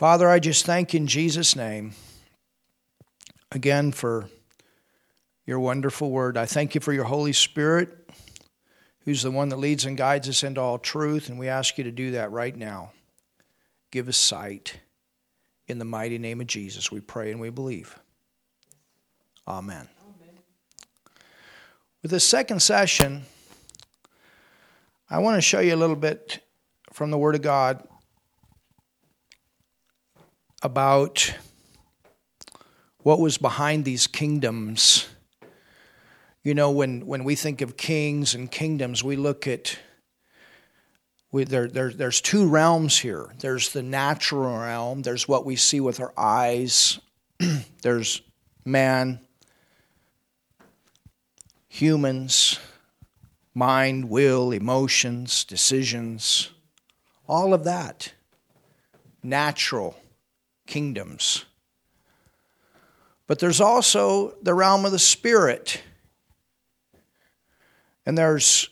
Father, I just thank you in Jesus' name again for your wonderful word. I thank you for your Holy Spirit, who's the one that leads and guides us into all truth, and we ask you to do that right now. Give us sight. In the mighty name of Jesus, we pray and we believe. Amen. Amen. With the second session, I want to show you a little bit from the Word of God about what was behind these kingdoms. You know, when, when we think of kings and kingdoms, we look at we, there, there, there's two realms here. There's the natural realm. There's what we see with our eyes. there's man, humans, mind, will, emotions, decisions, all of that. Natural kingdoms. But there's also the realm of the spirit. And there's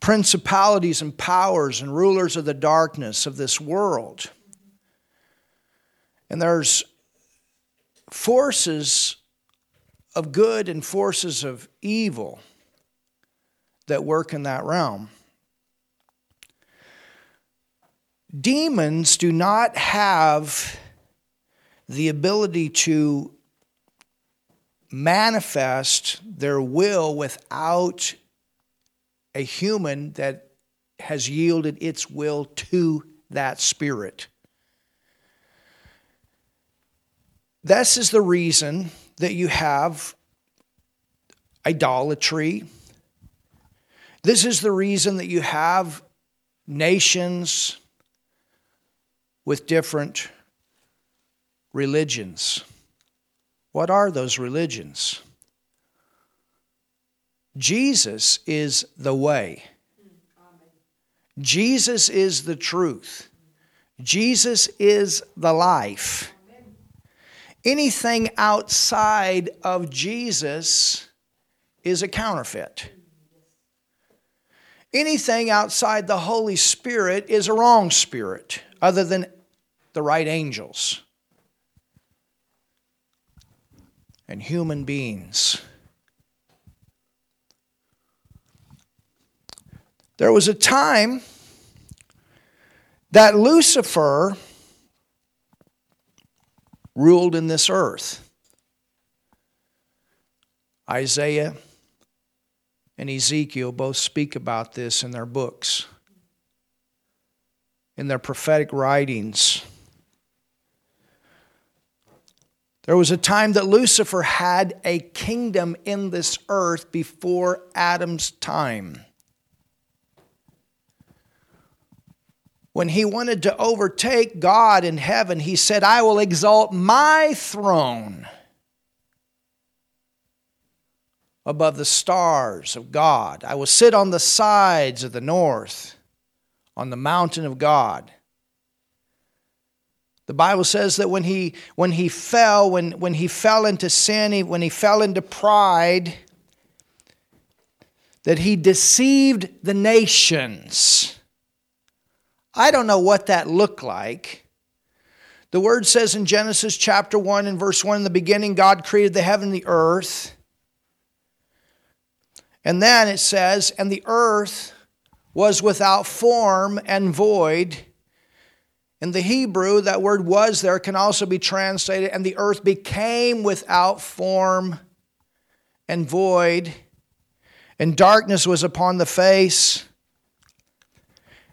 principalities and powers and rulers of the darkness of this world. And there's forces of good and forces of evil that work in that realm. Demons do not have the ability to manifest their will without a human that has yielded its will to that spirit. This is the reason that you have idolatry. This is the reason that you have nations with different religions. What are those religions? Jesus is the way. Jesus is the truth. Jesus is the life. Anything outside of Jesus is a counterfeit. Anything outside the Holy Spirit is a wrong spirit, other than the right angels and human beings. There was a time that Lucifer ruled in this earth. Isaiah and Ezekiel both speak about this in their books, in their prophetic writings. There was a time that Lucifer had a kingdom in this earth before Adam's time. when he wanted to overtake God in heaven, he said, I will exalt my throne above the stars of God. I will sit on the sides of the north, on the mountain of God. The Bible says that when he, when he fell, when, when he fell into sin, when he fell into pride, that he deceived the nations. I don't know what that looked like. The word says in Genesis chapter 1 and verse 1 in the beginning, God created the heaven and the earth. And then it says, and the earth was without form and void. In the Hebrew, that word was there can also be translated, and the earth became without form and void, and darkness was upon the face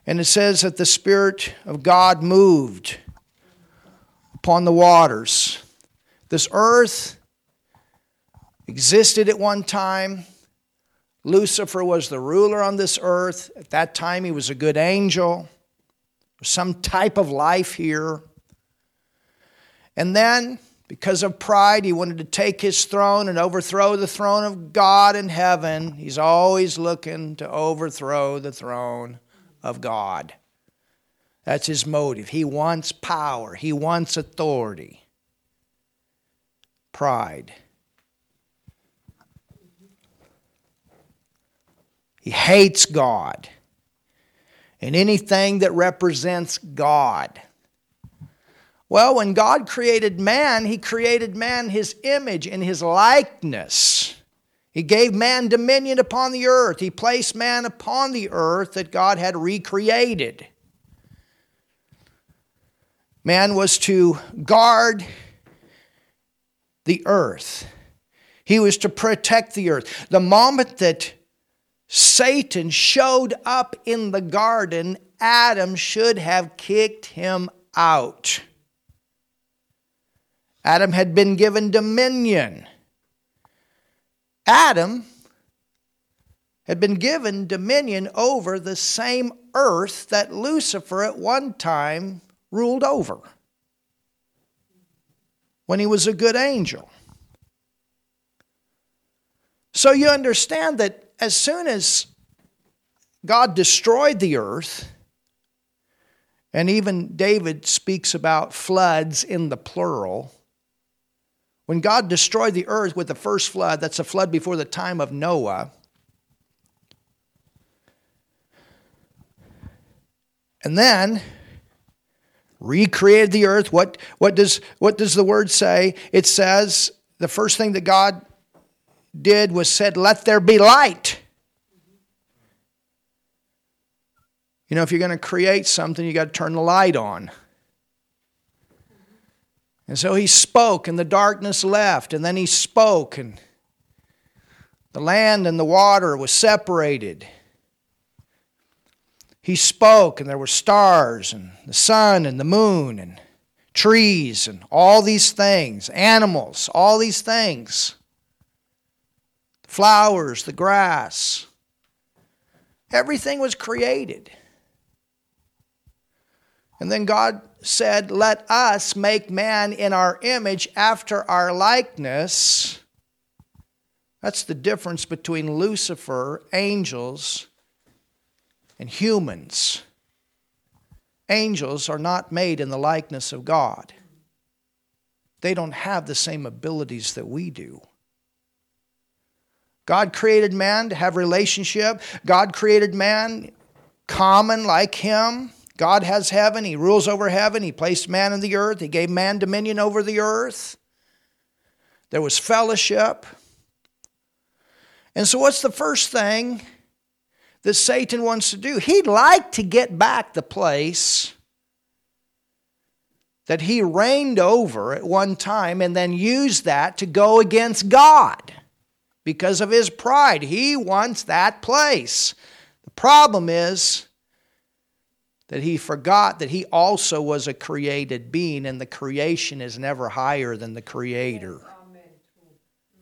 and it says that the Spirit of God moved upon the waters. This earth existed at one time. Lucifer was the ruler on this earth. At that time, he was a good angel. Some type of life here. And then, because of pride, he wanted to take his throne and overthrow the throne of God in heaven. He's always looking to overthrow the throne of God. That's his motive. He wants power, he wants authority, pride. He hates God and anything that represents God. Well, when God created man, he created man his image and his likeness. He gave man dominion upon the earth. He placed man upon the earth that God had recreated. Man was to guard the earth. He was to protect the earth. The moment that Satan showed up in the garden, Adam should have kicked him out. Adam had been given dominion. Adam had been given dominion over the same earth that Lucifer at one time ruled over when he was a good angel. So you understand that as soon as God destroyed the earth, and even David speaks about floods in the plural. When God destroyed the earth with the first flood, that's a flood before the time of Noah. And then recreated the earth. What, what, does, what does the word say? It says the first thing that God did was said, Let there be light. You know, if you're going to create something, you got to turn the light on. And so he spoke, and the darkness left, and then he spoke, and the land and the water was separated. He spoke, and there were stars, and the sun, and the moon, and trees, and all these things, animals, all these things flowers, the grass. Everything was created. And then God said, Let us make man in our image after our likeness. That's the difference between Lucifer, angels, and humans. Angels are not made in the likeness of God, they don't have the same abilities that we do. God created man to have relationship. God created man common like him. God has heaven. He rules over heaven. He placed man in the earth. He gave man dominion over the earth. There was fellowship. And so, what's the first thing that Satan wants to do? He'd like to get back the place that he reigned over at one time and then use that to go against God because of his pride. He wants that place. The problem is that he forgot that he also was a created being, and the creation is never higher than the creator.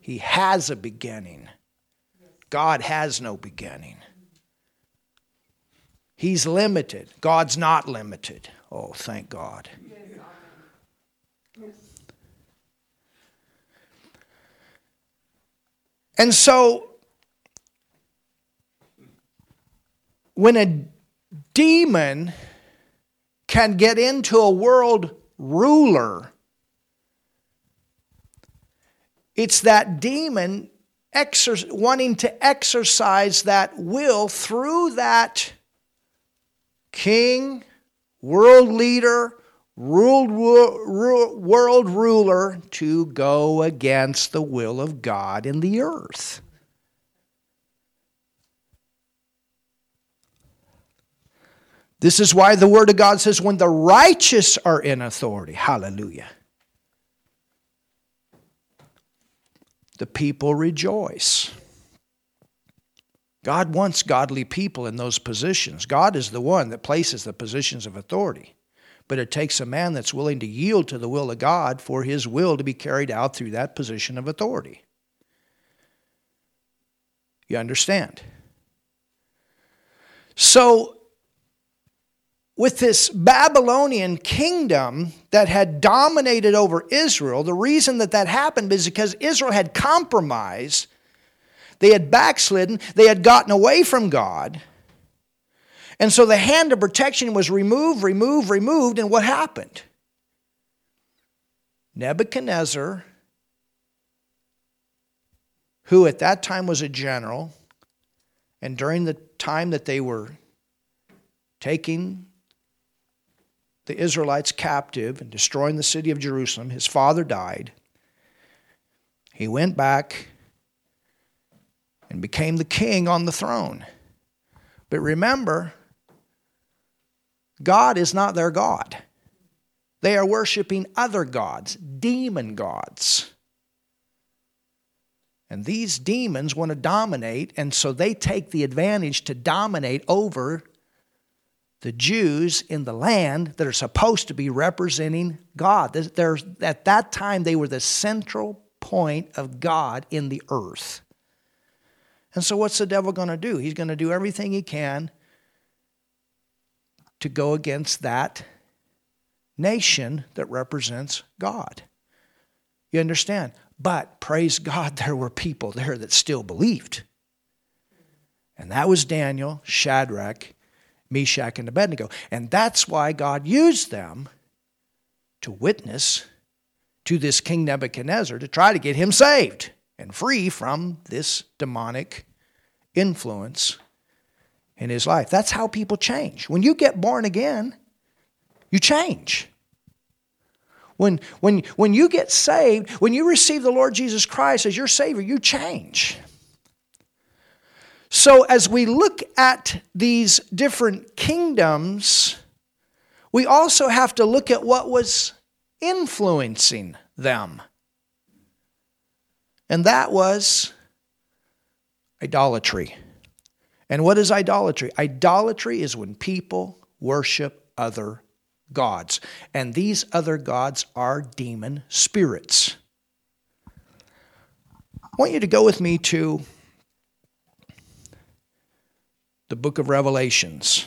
He has a beginning. God has no beginning. He's limited. God's not limited. Oh, thank God. And so, when a demon can get into a world ruler, it's that demon wanting to exercise that will through that king, world leader, world, world ruler to go against the will of God in the earth. This is why the Word of God says, when the righteous are in authority, hallelujah, the people rejoice. God wants godly people in those positions. God is the one that places the positions of authority. But it takes a man that's willing to yield to the will of God for his will to be carried out through that position of authority. You understand? So, with this Babylonian kingdom that had dominated over Israel, the reason that that happened is because Israel had compromised, they had backslidden, they had gotten away from God. And so the hand of protection was removed, removed, removed, and what happened? Nebuchadnezzar, who at that time was a general, and during the time that they were taking the Israelites captive and destroying the city of Jerusalem. His father died. He went back and became the king on the throne. But remember, God is not their God. They are worshiping other gods, demon gods. And these demons want to dominate, and so they take the advantage to dominate over the Jews in the land that are supposed to be representing God. There's, at that time, they were the central point of God in the earth. And so, what's the devil going to do? He's going to do everything he can to go against that nation that represents God. You understand? But praise God, there were people there that still believed. And that was Daniel, Shadrach, Meshach, and Abednego. And that's why God used them to witness to this King Nebuchadnezzar to try to get him saved and free from this demonic influence in his life. That's how people change. When you get born again, you change. When, when, when you get saved, when you receive the Lord Jesus Christ as your Savior, you change. So, as we look at these different kingdoms, we also have to look at what was influencing them. And that was idolatry. And what is idolatry? Idolatry is when people worship other gods. And these other gods are demon spirits. I want you to go with me to the book of Revelations.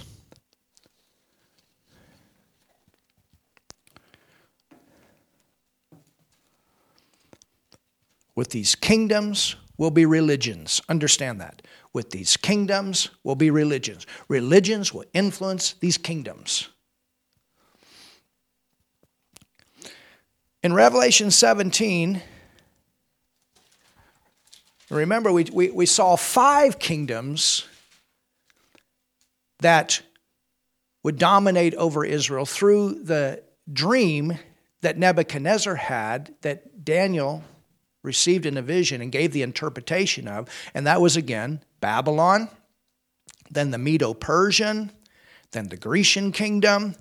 With these kingdoms will be religions. Understand that. With these kingdoms will be religions. Religions will influence these kingdoms. In Revelation 17, remember we, we, we saw five kingdoms that would dominate over Israel through the dream that Nebuchadnezzar had, that Daniel received in a vision and gave the interpretation of. And that was again Babylon, then the Medo Persian, then the Grecian kingdom,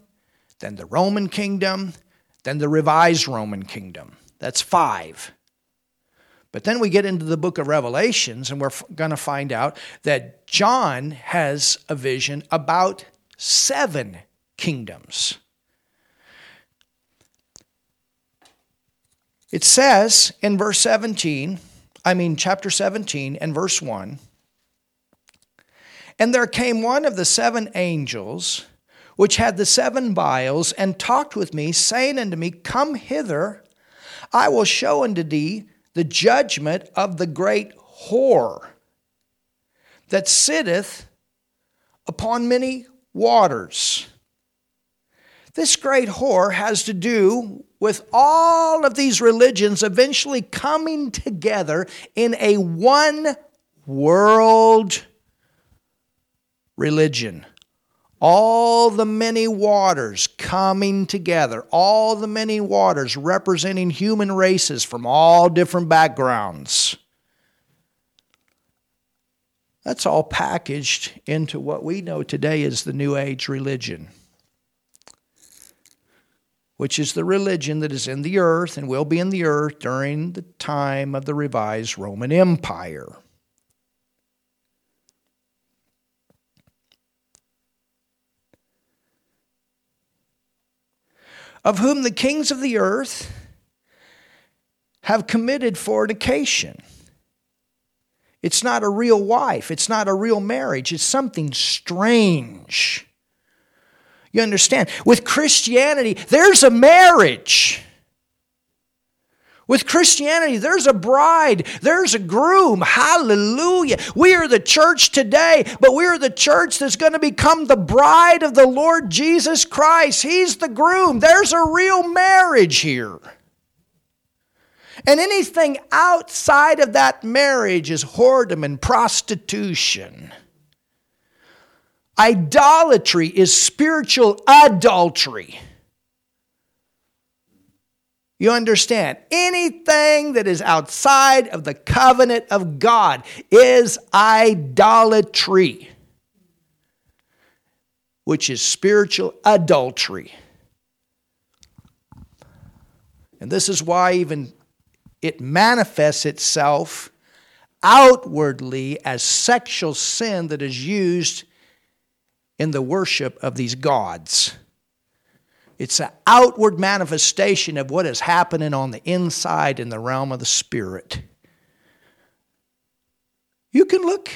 then the Roman kingdom, then the revised Roman kingdom. That's five. But then we get into the book of Revelations, and we're going to find out that John has a vision about seven kingdoms. It says in verse 17, I mean, chapter 17 and verse 1 And there came one of the seven angels which had the seven vials and talked with me, saying unto me, Come hither, I will show unto thee the judgment of the great whore that sitteth upon many waters. This great whore has to do with all of these religions eventually coming together in a one world religion all the many waters coming together, all the many waters representing human races from all different backgrounds. That's all packaged into what we know today as the New Age religion, which is the religion that is in the earth and will be in the earth during the time of the revised Roman Empire. Of whom the kings of the earth have committed fornication. It's not a real wife, it's not a real marriage, it's something strange. You understand? With Christianity, there's a marriage. With Christianity, there's a bride, there's a groom. Hallelujah. We are the church today, but we are the church that's going to become the bride of the Lord Jesus Christ. He's the groom. There's a real marriage here. And anything outside of that marriage is whoredom and prostitution. Idolatry is spiritual adultery. You understand? Anything that is outside of the covenant of God is idolatry, which is spiritual adultery. And this is why even it manifests itself outwardly as sexual sin that is used in the worship of these gods. It's an outward manifestation of what is happening on the inside in the realm of the spirit. You can look,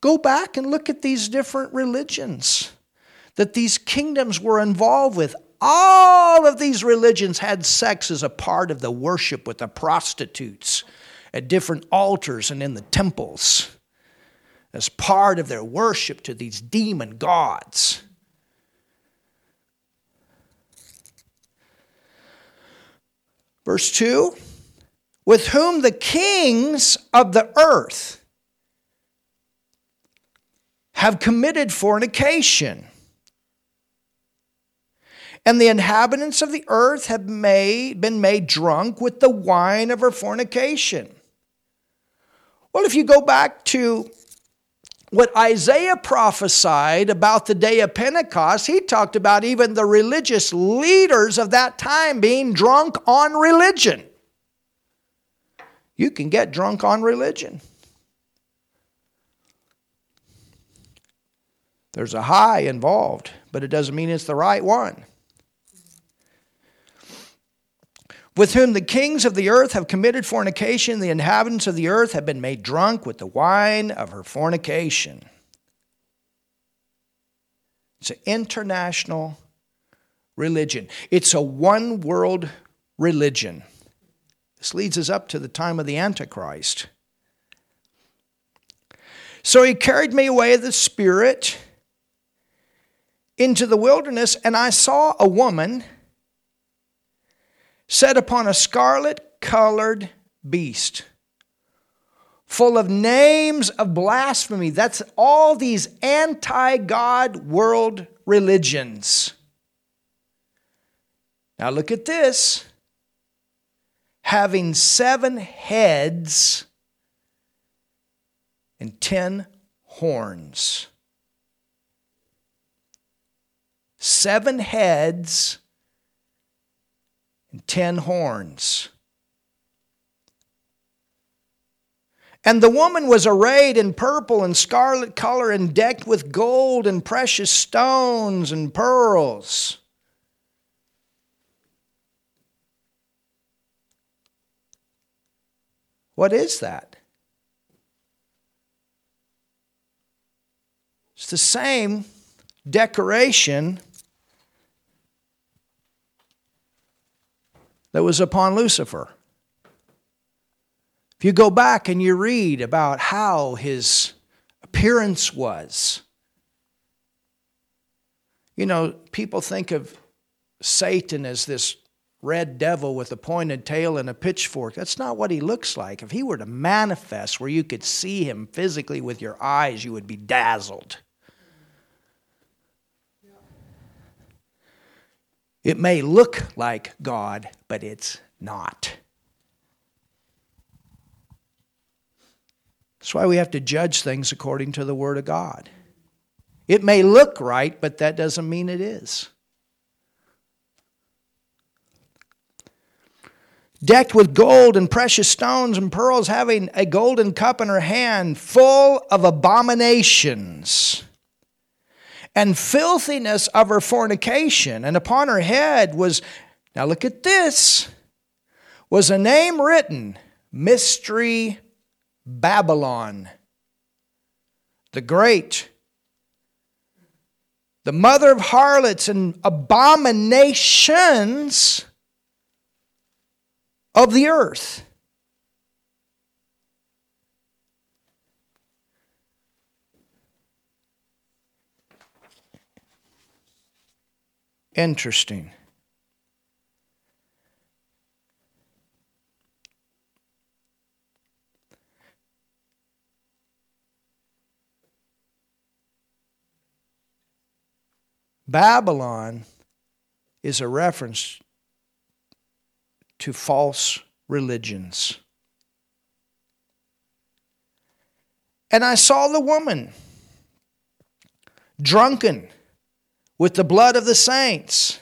go back and look at these different religions that these kingdoms were involved with. All of these religions had sex as a part of the worship with the prostitutes at different altars and in the temples as part of their worship to these demon gods. Verse 2 With whom the kings of the earth have committed fornication. And the inhabitants of the earth have made, been made drunk with the wine of her fornication. Well, if you go back to what Isaiah prophesied about the day of Pentecost, he talked about even the religious leaders of that time being drunk on religion. You can get drunk on religion. There's a high involved, but it doesn't mean it's the right one. With whom the kings of the earth have committed fornication, the inhabitants of the earth have been made drunk with the wine of her fornication. It's an international religion, it's a one world religion. This leads us up to the time of the Antichrist. So he carried me away the Spirit into the wilderness, and I saw a woman set upon a scarlet colored beast, full of names of blasphemy. That's all these anti God world religions. Now look at this having seven heads and ten horns. Seven heads ten horns. And the woman was arrayed in purple and scarlet color and decked with gold and precious stones and pearls. What is that? It's the same decoration that was upon Lucifer. If you go back and you read about how his appearance was, you know, people think of Satan as this red devil with a pointed tail and a pitchfork. That's not what he looks like. If he were to manifest where you could see him physically with your eyes, you would be dazzled. It may look like God, but it's not. That's why we have to judge things according to the Word of God. It may look right, but that doesn't mean it is. Decked with gold and precious stones and pearls, having a golden cup in her hand full of abominations and filthiness of her fornication. And upon her head was, now look at this, was a name written Mystery Babylon, the Great, the mother of harlots and abominations of the earth. Interesting. Babylon is a reference to false religions. And I saw the woman drunken with the blood of the saints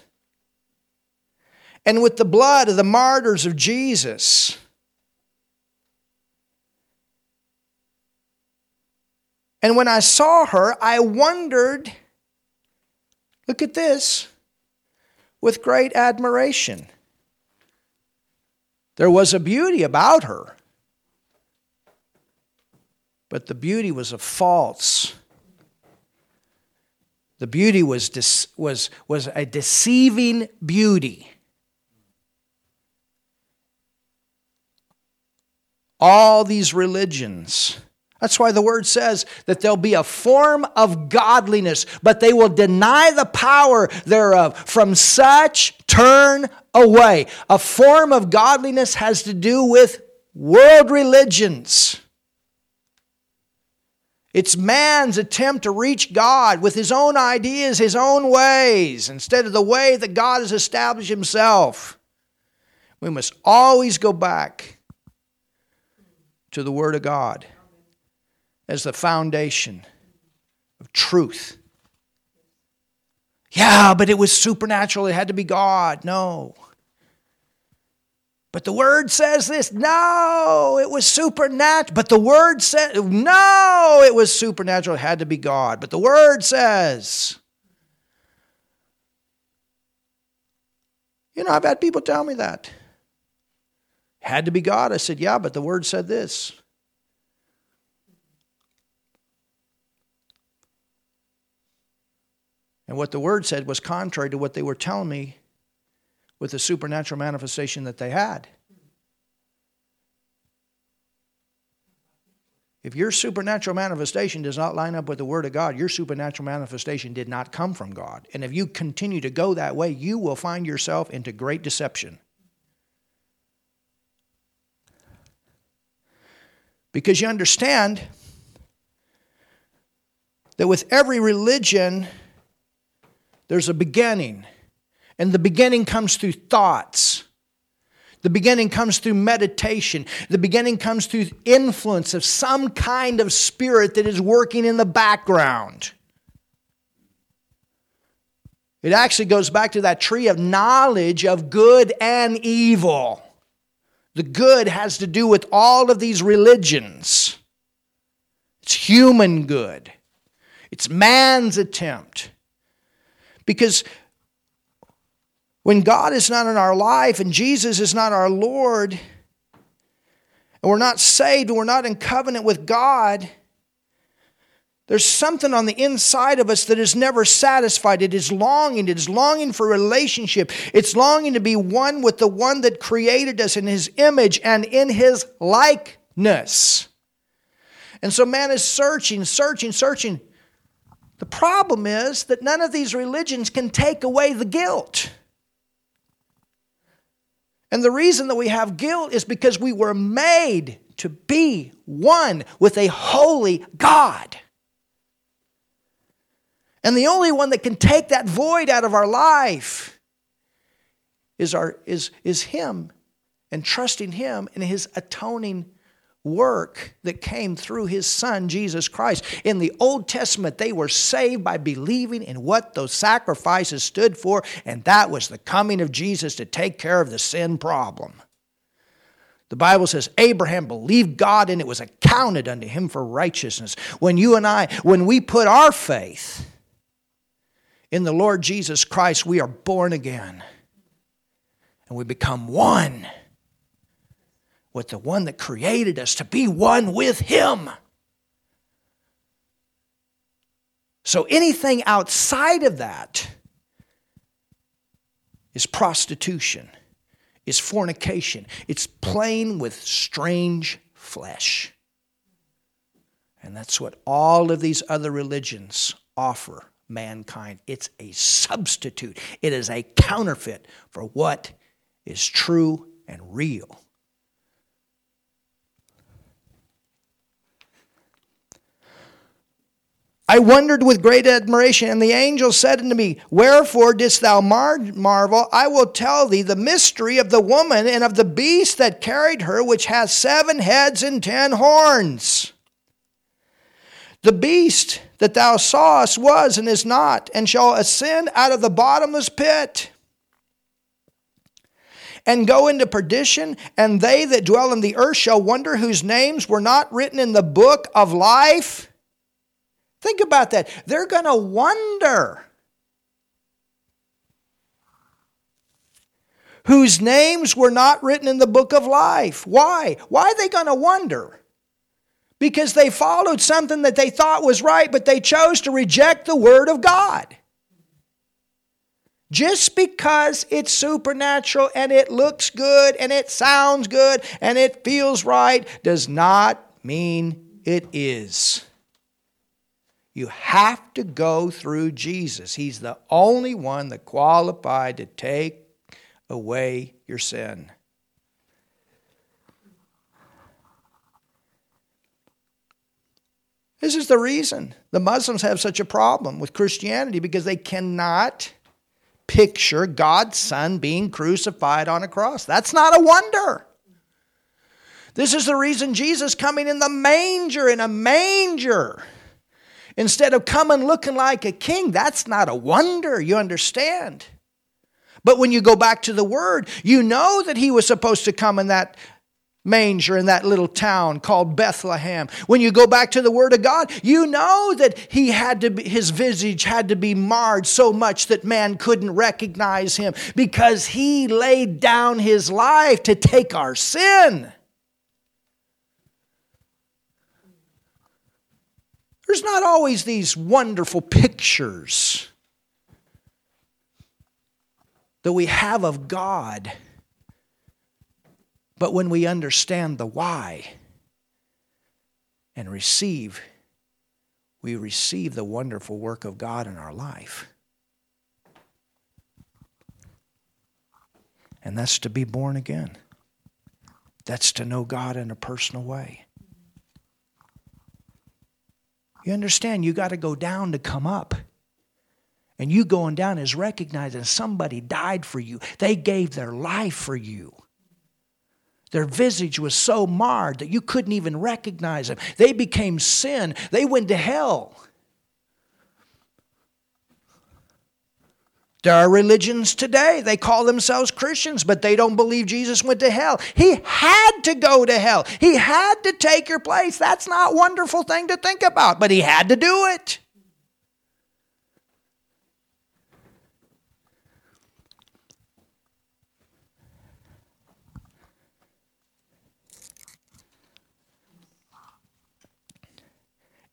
and with the blood of the martyrs of Jesus. And when I saw her, I wondered, look at this, with great admiration. There was a beauty about her, but the beauty was a false. The beauty was, was, was a deceiving beauty. All these religions. That's why the word says that there'll be a form of godliness, but they will deny the power thereof. From such turn away. A form of godliness has to do with world religions. It's man's attempt to reach God with his own ideas, his own ways, instead of the way that God has established himself. We must always go back to the Word of God as the foundation of truth. Yeah, but it was supernatural. It had to be God. No. But the word says this. No, it was supernatural. But the word said, no, it was supernatural. It had to be God. But the word says, you know, I've had people tell me that. Had to be God. I said, yeah, but the word said this. And what the word said was contrary to what they were telling me with the supernatural manifestation that they had. If your supernatural manifestation does not line up with the Word of God, your supernatural manifestation did not come from God. And if you continue to go that way, you will find yourself into great deception. Because you understand that with every religion, there's a beginning and the beginning comes through thoughts. The beginning comes through meditation. The beginning comes through influence of some kind of spirit that is working in the background. It actually goes back to that tree of knowledge of good and evil. The good has to do with all of these religions. It's human good, it's man's attempt. Because when God is not in our life and Jesus is not our Lord, and we're not saved and we're not in covenant with God, there's something on the inside of us that is never satisfied. It is longing. It is longing for relationship. It's longing to be one with the one that created us in his image and in his likeness. And so man is searching, searching, searching. The problem is that none of these religions can take away the guilt. And the reason that we have guilt is because we were made to be one with a holy God. And the only one that can take that void out of our life is, our, is, is Him and trusting Him in His atoning work that came through his son Jesus Christ. In the Old Testament, they were saved by believing in what those sacrifices stood for, and that was the coming of Jesus to take care of the sin problem. The Bible says Abraham believed God and it was accounted unto him for righteousness. When you and I, when we put our faith in the Lord Jesus Christ, we are born again and we become one with the one that created us to be one with Him. So anything outside of that is prostitution, is fornication, it's playing with strange flesh. And that's what all of these other religions offer mankind. It's a substitute, it is a counterfeit for what is true and real. I wondered with great admiration, and the angel said unto me, Wherefore didst thou mar- marvel? I will tell thee the mystery of the woman and of the beast that carried her, which has seven heads and ten horns. The beast that thou sawest was and is not, and shall ascend out of the bottomless pit and go into perdition, and they that dwell in the earth shall wonder whose names were not written in the book of life. Think about that. They're going to wonder whose names were not written in the book of life. Why? Why are they going to wonder? Because they followed something that they thought was right, but they chose to reject the Word of God. Just because it's supernatural and it looks good and it sounds good and it feels right does not mean it is. You have to go through Jesus. He's the only one that qualified to take away your sin. This is the reason the Muslims have such a problem with Christianity because they cannot picture God's Son being crucified on a cross. That's not a wonder. This is the reason Jesus coming in the manger, in a manger. Instead of coming looking like a king, that's not a wonder, you understand. But when you go back to the word, you know that he was supposed to come in that manger in that little town called Bethlehem. When you go back to the word of God, you know that he had to be, his visage had to be marred so much that man couldn't recognize him because he laid down his life to take our sin. There's not always these wonderful pictures that we have of God. But when we understand the why and receive, we receive the wonderful work of God in our life. And that's to be born again. That's to know God in a personal way. You understand, you got to go down to come up. And you going down is recognizing somebody died for you. They gave their life for you. Their visage was so marred that you couldn't even recognize them. They became sin. They went to hell. There are religions today. They call themselves Christians, but they don't believe Jesus went to hell. He had to go to hell. He had to take your place. That's not a wonderful thing to think about, but he had to do it.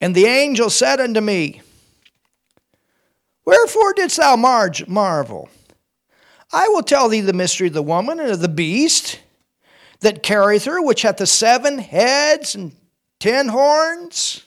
And the angel said unto me, Wherefore didst thou marvel? I will tell thee the mystery of the woman and of the beast that carrieth her, which hath the seven heads and ten horns.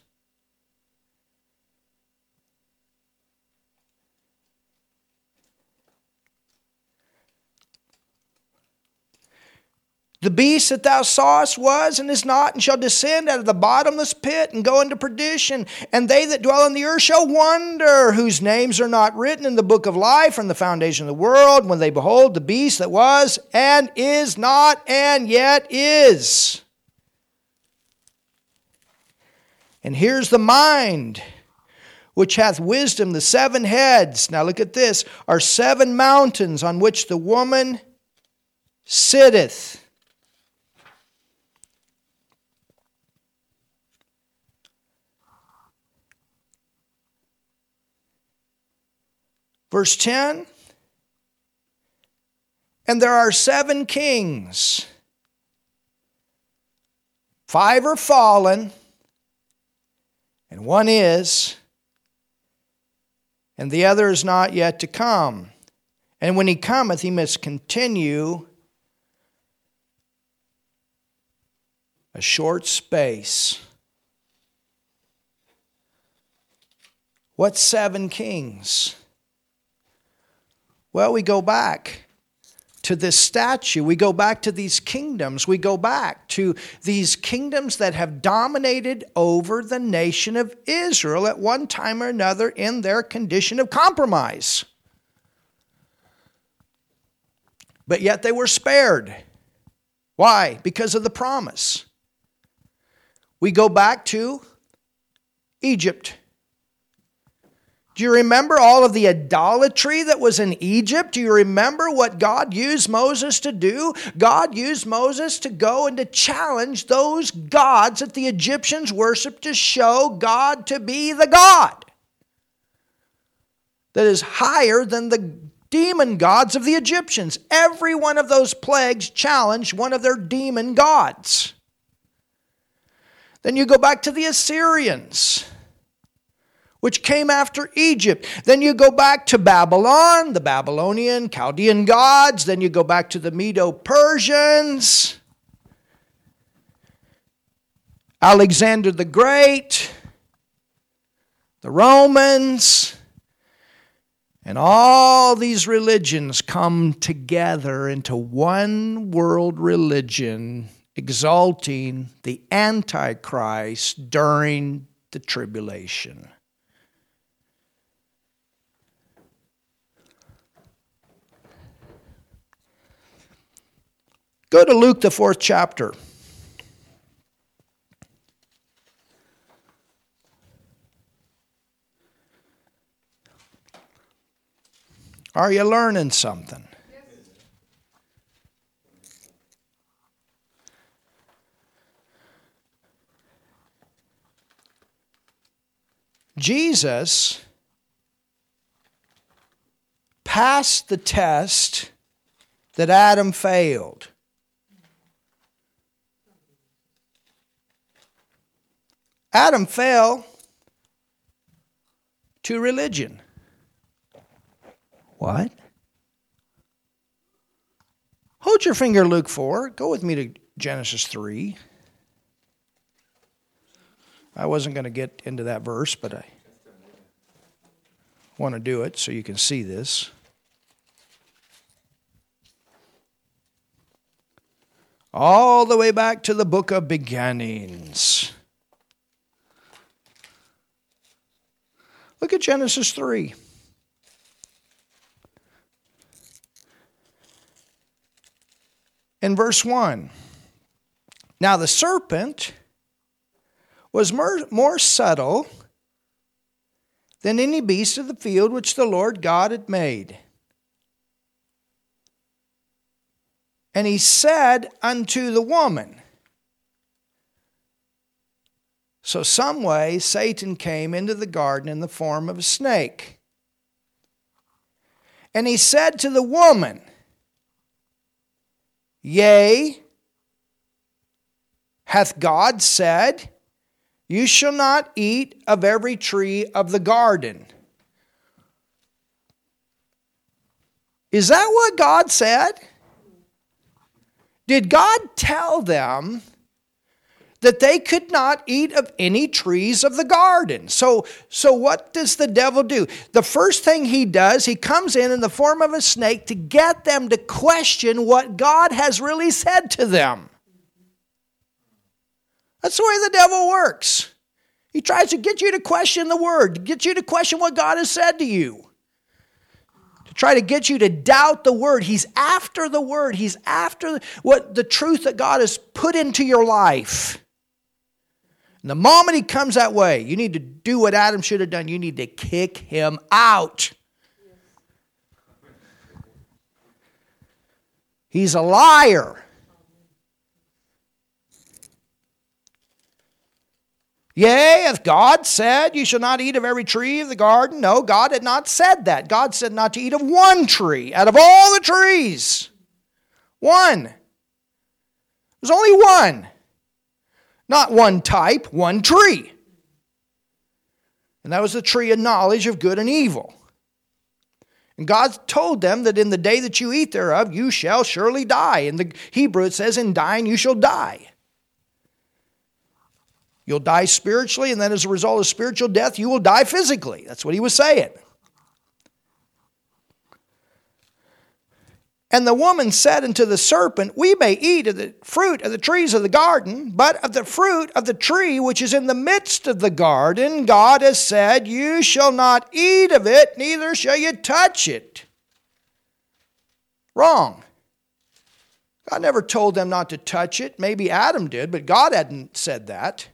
The beast that thou sawest was and is not, and shall descend out of the bottomless pit and go into perdition. And they that dwell on the earth shall wonder, whose names are not written in the book of life from the foundation of the world, when they behold the beast that was and is not and yet is. And here's the mind which hath wisdom, the seven heads. Now look at this are seven mountains on which the woman sitteth. Verse 10 And there are seven kings. Five are fallen, and one is, and the other is not yet to come. And when he cometh, he must continue a short space. What seven kings? Well, we go back to this statue. We go back to these kingdoms. We go back to these kingdoms that have dominated over the nation of Israel at one time or another in their condition of compromise. But yet they were spared. Why? Because of the promise. We go back to Egypt. Do you remember all of the idolatry that was in Egypt? Do you remember what God used Moses to do? God used Moses to go and to challenge those gods that the Egyptians worshiped to show God to be the God that is higher than the demon gods of the Egyptians. Every one of those plagues challenged one of their demon gods. Then you go back to the Assyrians which came after Egypt. Then you go back to Babylon, the Babylonian, Chaldean gods. Then you go back to the Medo Persians, Alexander the Great, the Romans. And all these religions come together into one world religion, exalting the Antichrist during the tribulation. Go to Luke, the fourth chapter. Are you learning something? Jesus passed the test that Adam failed. Adam fell to religion. What? Hold your finger, Luke 4. Go with me to Genesis 3. I wasn't going to get into that verse, but I want to do it so you can see this. All the way back to the book of beginnings. Look at Genesis 3. In verse 1. Now the serpent was more, more subtle than any beast of the field which the Lord God had made. And he said unto the woman, so, some way, Satan came into the garden in the form of a snake. And he said to the woman, Yea, hath God said, You shall not eat of every tree of the garden. Is that what God said? Did God tell them that they could not eat of any trees of the garden. So, so what does the devil do? The first thing he does, he comes in in the form of a snake to get them to question what God has really said to them. That's the way the devil works. He tries to get you to question the word, to get you to question what God has said to you. To try to get you to doubt the word. He's after the word. He's after what the truth that God has put into your life. And the moment he comes that way, you need to do what Adam should have done. You need to kick him out. He's a liar. Yea, if God said, You shall not eat of every tree of the garden. No, God had not said that. God said not to eat of one tree out of all the trees. One. There's only one. Not one type, one tree. And that was the tree of knowledge of good and evil. And God told them that in the day that you eat thereof, you shall surely die. In the Hebrew, it says, In dying, you shall die. You'll die spiritually, and then as a result of spiritual death, you will die physically. That's what he was saying. And the woman said unto the serpent, We may eat of the fruit of the trees of the garden, but of the fruit of the tree which is in the midst of the garden, God has said, You shall not eat of it, neither shall you touch it. Wrong. God never told them not to touch it. Maybe Adam did, but God hadn't said that.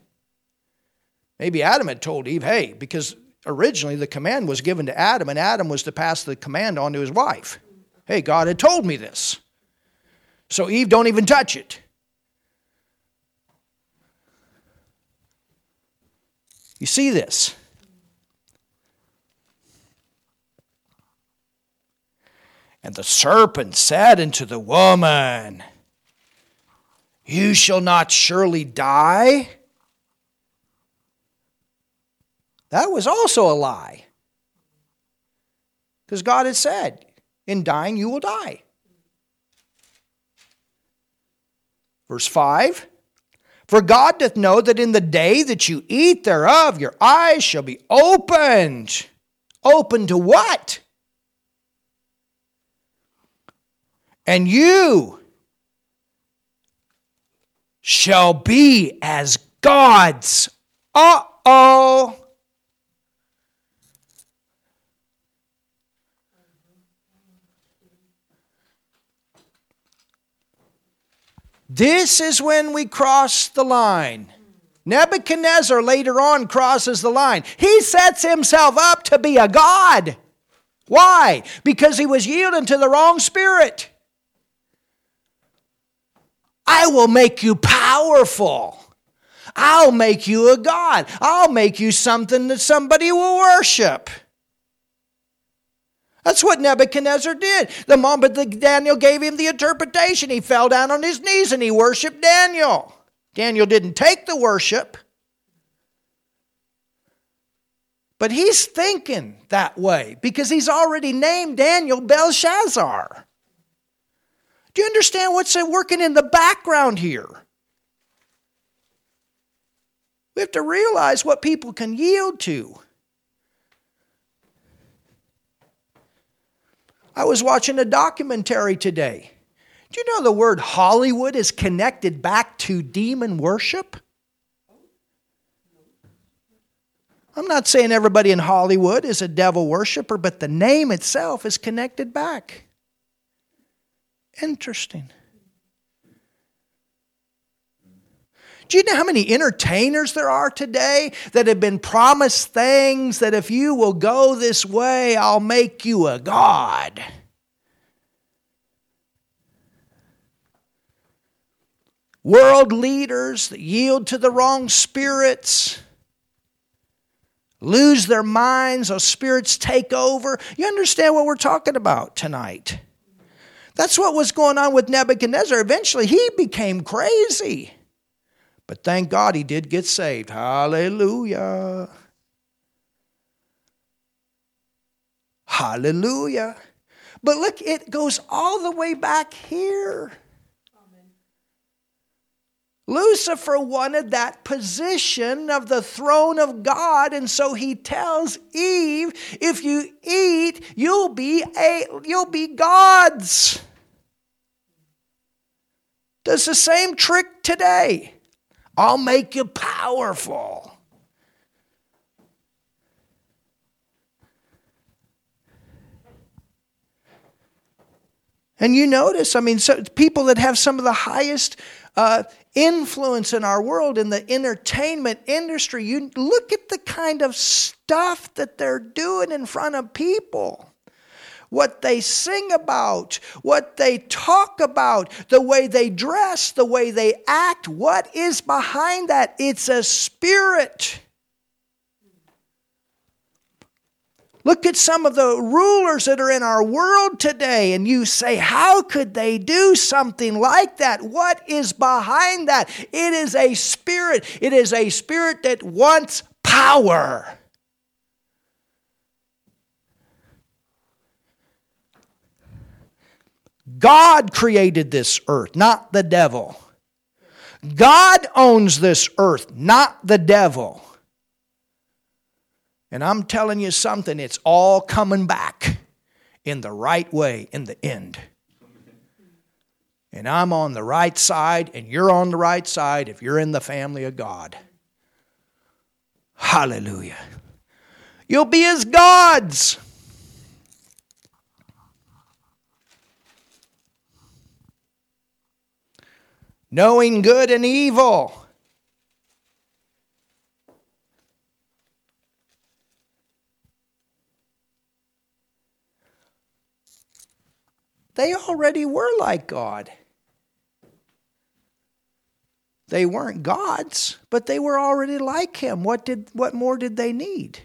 Maybe Adam had told Eve, Hey, because originally the command was given to Adam, and Adam was to pass the command on to his wife. Hey, God had told me this. So, Eve, don't even touch it. You see this? And the serpent said unto the woman, You shall not surely die. That was also a lie. Because God had said, in dying you will die. Verse 5 For God doth know that in the day that you eat thereof, your eyes shall be opened. Open to what? And you shall be as gods. Uh oh. This is when we cross the line. Nebuchadnezzar later on crosses the line. He sets himself up to be a god. Why? Because he was yielding to the wrong spirit. I will make you powerful. I'll make you a god. I'll make you something that somebody will worship. That's what Nebuchadnezzar did. The moment that Daniel gave him the interpretation, he fell down on his knees and he worshiped Daniel. Daniel didn't take the worship, but he's thinking that way because he's already named Daniel Belshazzar. Do you understand what's working in the background here? We have to realize what people can yield to. I was watching a documentary today. Do you know the word Hollywood is connected back to demon worship? I'm not saying everybody in Hollywood is a devil worshiper, but the name itself is connected back. Interesting. Do you know how many entertainers there are today that have been promised things that if you will go this way, I'll make you a God? World leaders that yield to the wrong spirits, lose their minds, those spirits take over. You understand what we're talking about tonight? That's what was going on with Nebuchadnezzar. Eventually, he became crazy. But thank God he did get saved. Hallelujah. Hallelujah. But look, it goes all the way back here. Amen. Lucifer wanted that position of the throne of God, and so he tells Eve, if you eat, you'll be a you'll be gods. Does the same trick today. I'll make you powerful. And you notice, I mean, so people that have some of the highest uh, influence in our world in the entertainment industry, you look at the kind of stuff that they're doing in front of people what they sing about, what they talk about, the way they dress, the way they act. What is behind that? It's a spirit. Look at some of the rulers that are in our world today, and you say, How could they do something like that? What is behind that? It is a spirit. It is a spirit that wants power. God created this earth, not the devil. God owns this earth, not the devil. And I'm telling you something, it's all coming back in the right way in the end. And I'm on the right side, and you're on the right side if you're in the family of God. Hallelujah. You'll be as gods. Knowing good and evil. They already were like God. They weren't gods, but they were already like him. What did what more did they need?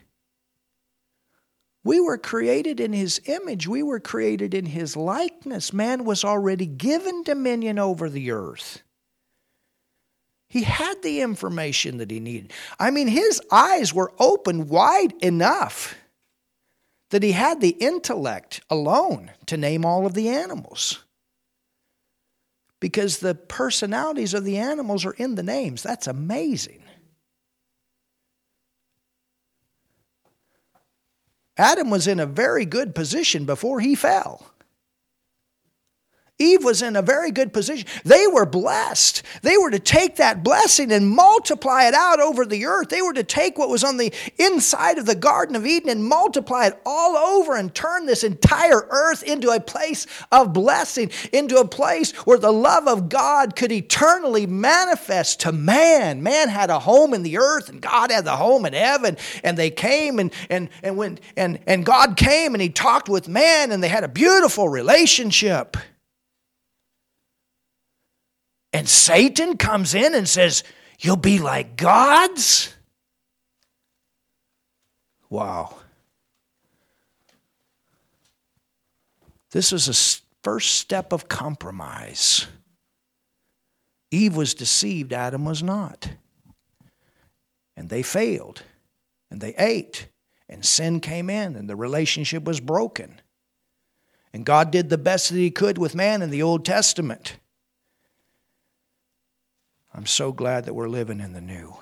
We were created in his image. We were created in his likeness. Man was already given dominion over the earth. He had the information that he needed. I mean, his eyes were open wide enough that he had the intellect alone to name all of the animals because the personalities of the animals are in the names. That's amazing. Adam was in a very good position before he fell. Eve was in a very good position. They were blessed. They were to take that blessing and multiply it out over the earth. They were to take what was on the inside of the Garden of Eden and multiply it all over and turn this entire earth into a place of blessing, into a place where the love of God could eternally manifest to man. Man had a home in the earth and God had the home in heaven. And they came and and and when and, and God came and he talked with man and they had a beautiful relationship. And Satan comes in and says, You'll be like gods? Wow. This was a first step of compromise. Eve was deceived, Adam was not. And they failed, and they ate, and sin came in, and the relationship was broken. And God did the best that He could with man in the Old Testament. I'm so glad that we're living in the new.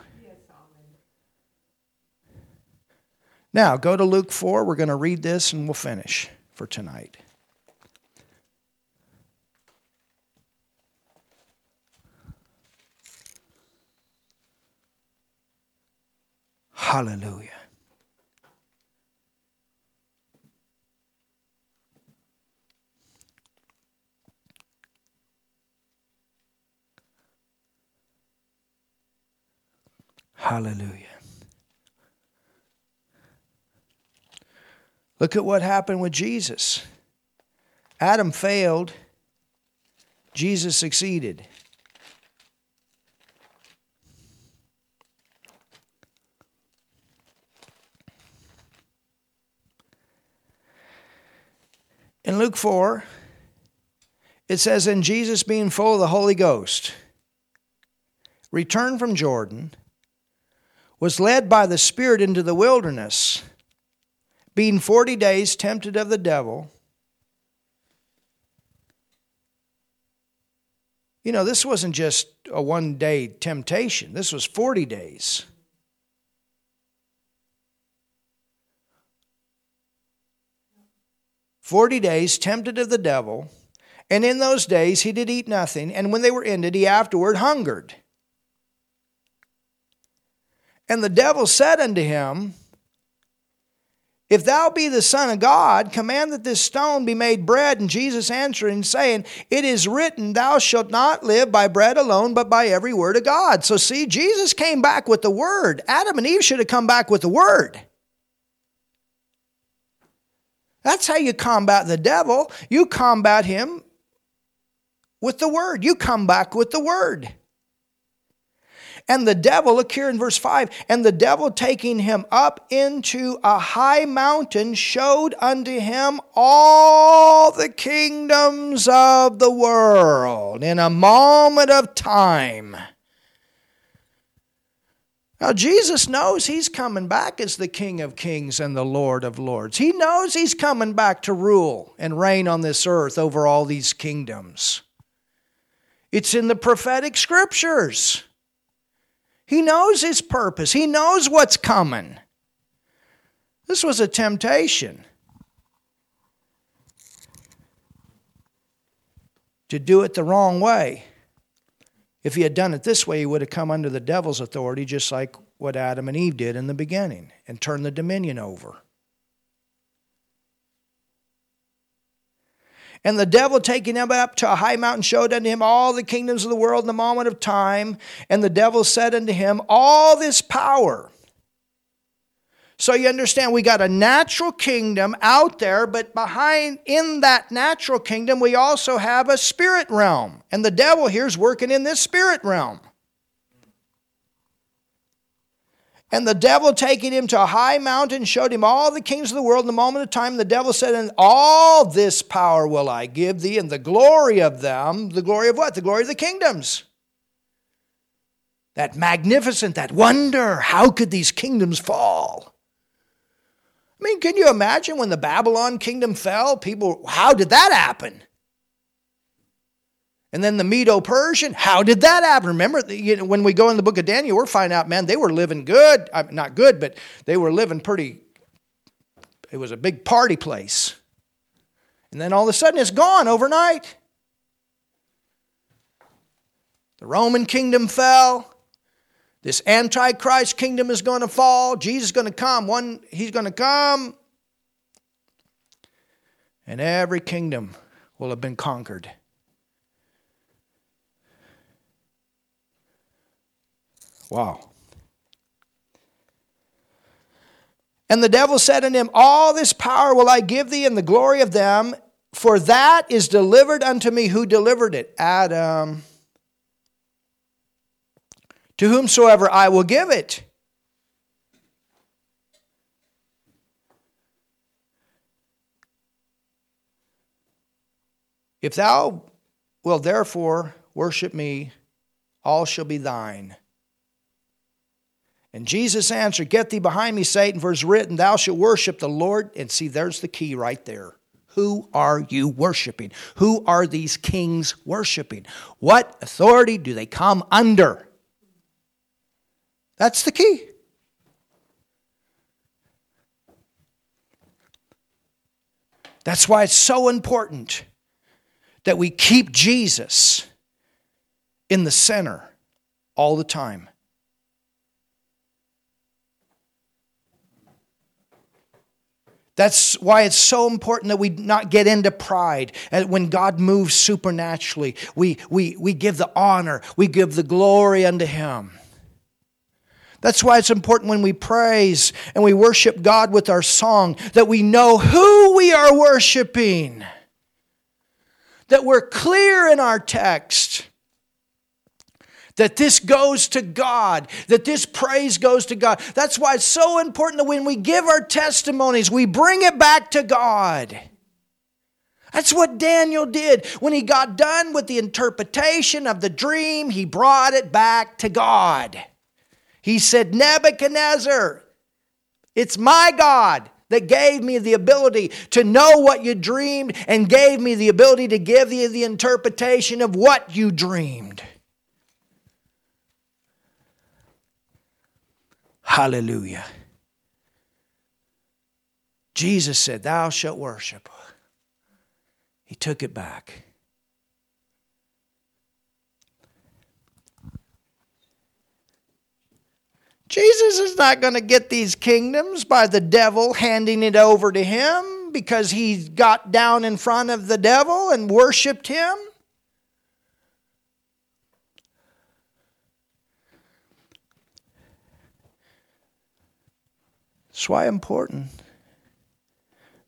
Now, go to Luke 4. We're going to read this and we'll finish for tonight. Hallelujah. Hallelujah. Look at what happened with Jesus. Adam failed, Jesus succeeded. In Luke 4, it says, And Jesus, being full of the Holy Ghost, returned from Jordan was led by the Spirit into the wilderness, being 40 days tempted of the devil. You know, this wasn't just a one day temptation, this was 40 days. Forty days tempted of the devil, and in those days he did eat nothing, and when they were ended, he afterward hungered. And the devil said unto him, If thou be the Son of God, command that this stone be made bread. And Jesus answering, saying, It is written, Thou shalt not live by bread alone, but by every word of God. So, see, Jesus came back with the word. Adam and Eve should have come back with the word. That's how you combat the devil. You combat him with the word. You come back with the word. And the devil, look here in verse 5, and the devil taking him up into a high mountain showed unto him all the kingdoms of the world in a moment of time. Now, Jesus knows he's coming back as the King of Kings and the Lord of Lords. He knows he's coming back to rule and reign on this earth over all these kingdoms. It's in the prophetic scriptures. He knows his purpose, he knows what's coming. This was a temptation. to do it the wrong way. If he had done it this way, he would have come under the devil's authority, just like what Adam and Eve did in the beginning, and turned the dominion over. And the devil taking him up to a high mountain showed unto him all the kingdoms of the world in the moment of time. And the devil said unto him, All this power. So you understand, we got a natural kingdom out there, but behind, in that natural kingdom, we also have a spirit realm. And the devil here's working in this spirit realm. And the devil taking him to a high mountain showed him all the kings of the world in the moment of time. The devil said, And all this power will I give thee, and the glory of them. The glory of what? The glory of the kingdoms. That magnificent, that wonder. How could these kingdoms fall? I mean, can you imagine when the Babylon kingdom fell? People, how did that happen? And then the Medo Persian, how did that happen? Remember, you know, when we go in the book of Daniel, we're finding out, man, they were living good. Not good, but they were living pretty, it was a big party place. And then all of a sudden it's gone overnight. The Roman kingdom fell. This Antichrist kingdom is going to fall. Jesus is going to come. One, he's going to come. And every kingdom will have been conquered. Wow. And the devil said unto him, All this power will I give thee, and the glory of them, for that is delivered unto me. Who delivered it? Adam. To whomsoever I will give it. If thou wilt therefore worship me, all shall be thine. And Jesus answered, Get thee behind me, Satan, for it is written, Thou shalt worship the Lord. And see, there's the key right there. Who are you worshiping? Who are these kings worshiping? What authority do they come under? That's the key. That's why it's so important that we keep Jesus in the center all the time. That's why it's so important that we not get into pride. When God moves supernaturally, we, we, we give the honor, we give the glory unto Him. That's why it's important when we praise and we worship God with our song that we know who we are worshiping, that we're clear in our text that this goes to God, that this praise goes to God. That's why it's so important that when we give our testimonies, we bring it back to God. That's what Daniel did. When he got done with the interpretation of the dream, he brought it back to God. He said, Nebuchadnezzar, it's my God that gave me the ability to know what you dreamed and gave me the ability to give you the interpretation of what you dreamed. Hallelujah. Jesus said, Thou shalt worship. He took it back. Jesus is not going to get these kingdoms by the devil handing it over to him because he got down in front of the devil and worshiped him. It's why important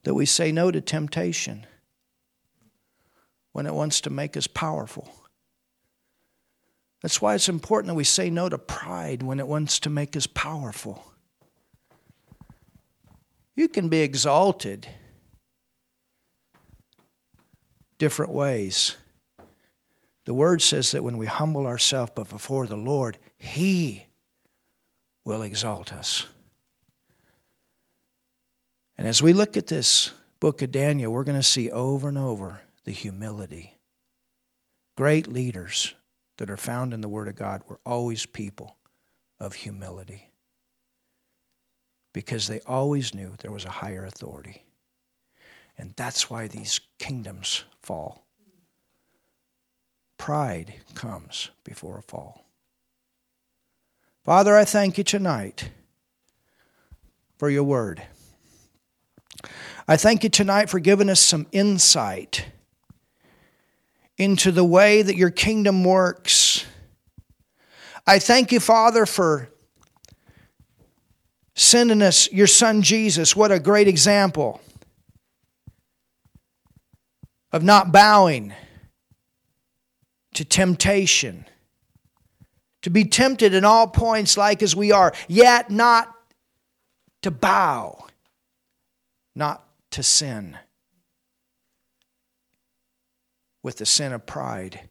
that we say no to temptation when it wants to make us powerful. That's why it's important that we say no to pride when it wants to make us powerful. You can be exalted different ways. The word says that when we humble ourselves before the Lord, He will exalt us. And as we look at this book of Daniel, we're going to see over and over the humility. Great leaders that are found in the Word of God were always people of humility because they always knew there was a higher authority. And that's why these kingdoms fall. Pride comes before a fall. Father, I thank you tonight for your word. I thank you tonight for giving us some insight into the way that your kingdom works. I thank you, Father, for sending us your son Jesus. What a great example of not bowing to temptation. To be tempted in all points, like as we are, yet not to bow, not to sin with the sin of pride,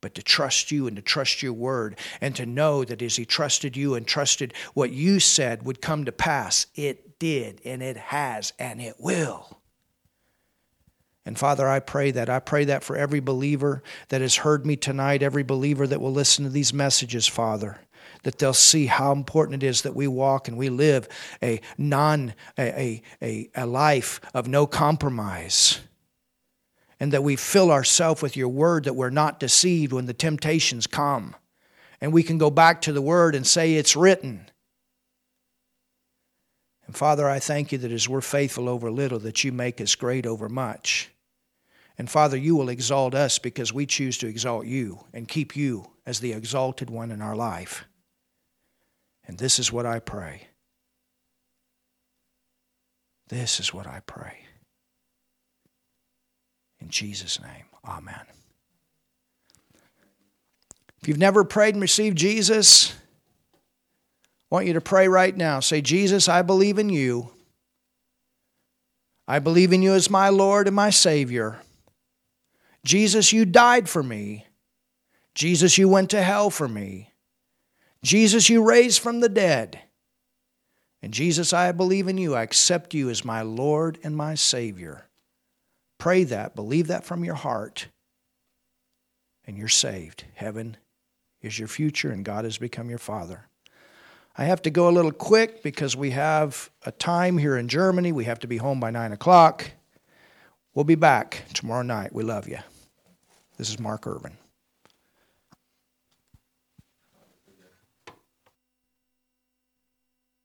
but to trust you and to trust your word and to know that as he trusted you and trusted what you said would come to pass, it did and it has and it will. And Father, I pray that. I pray that for every believer that has heard me tonight, every believer that will listen to these messages, Father that they'll see how important it is that we walk and we live a non a, a, a life of no compromise. And that we fill ourselves with your word that we're not deceived when the temptations come. And we can go back to the word and say it's written. And father i thank you that as we're faithful over little that you make us great over much. And father you will exalt us because we choose to exalt you and keep you as the exalted one in our life and this is what I pray. This is what I pray. In Jesus' name, amen. If you've never prayed and received Jesus, I want you to pray right now. Say, Jesus, I believe in you. I believe in you as my Lord and my Savior. Jesus, you died for me. Jesus, you went to hell for me. Jesus, you raised from the dead. And Jesus, I believe in you. I accept you as my Lord and my Savior. Pray that, believe that from your heart, and you're saved. Heaven is your future, and God has become your Father. I have to go a little quick because we have a time here in Germany. We have to be home by 9 o'clock. We'll be back tomorrow night. We love you. This is Mark Irvin.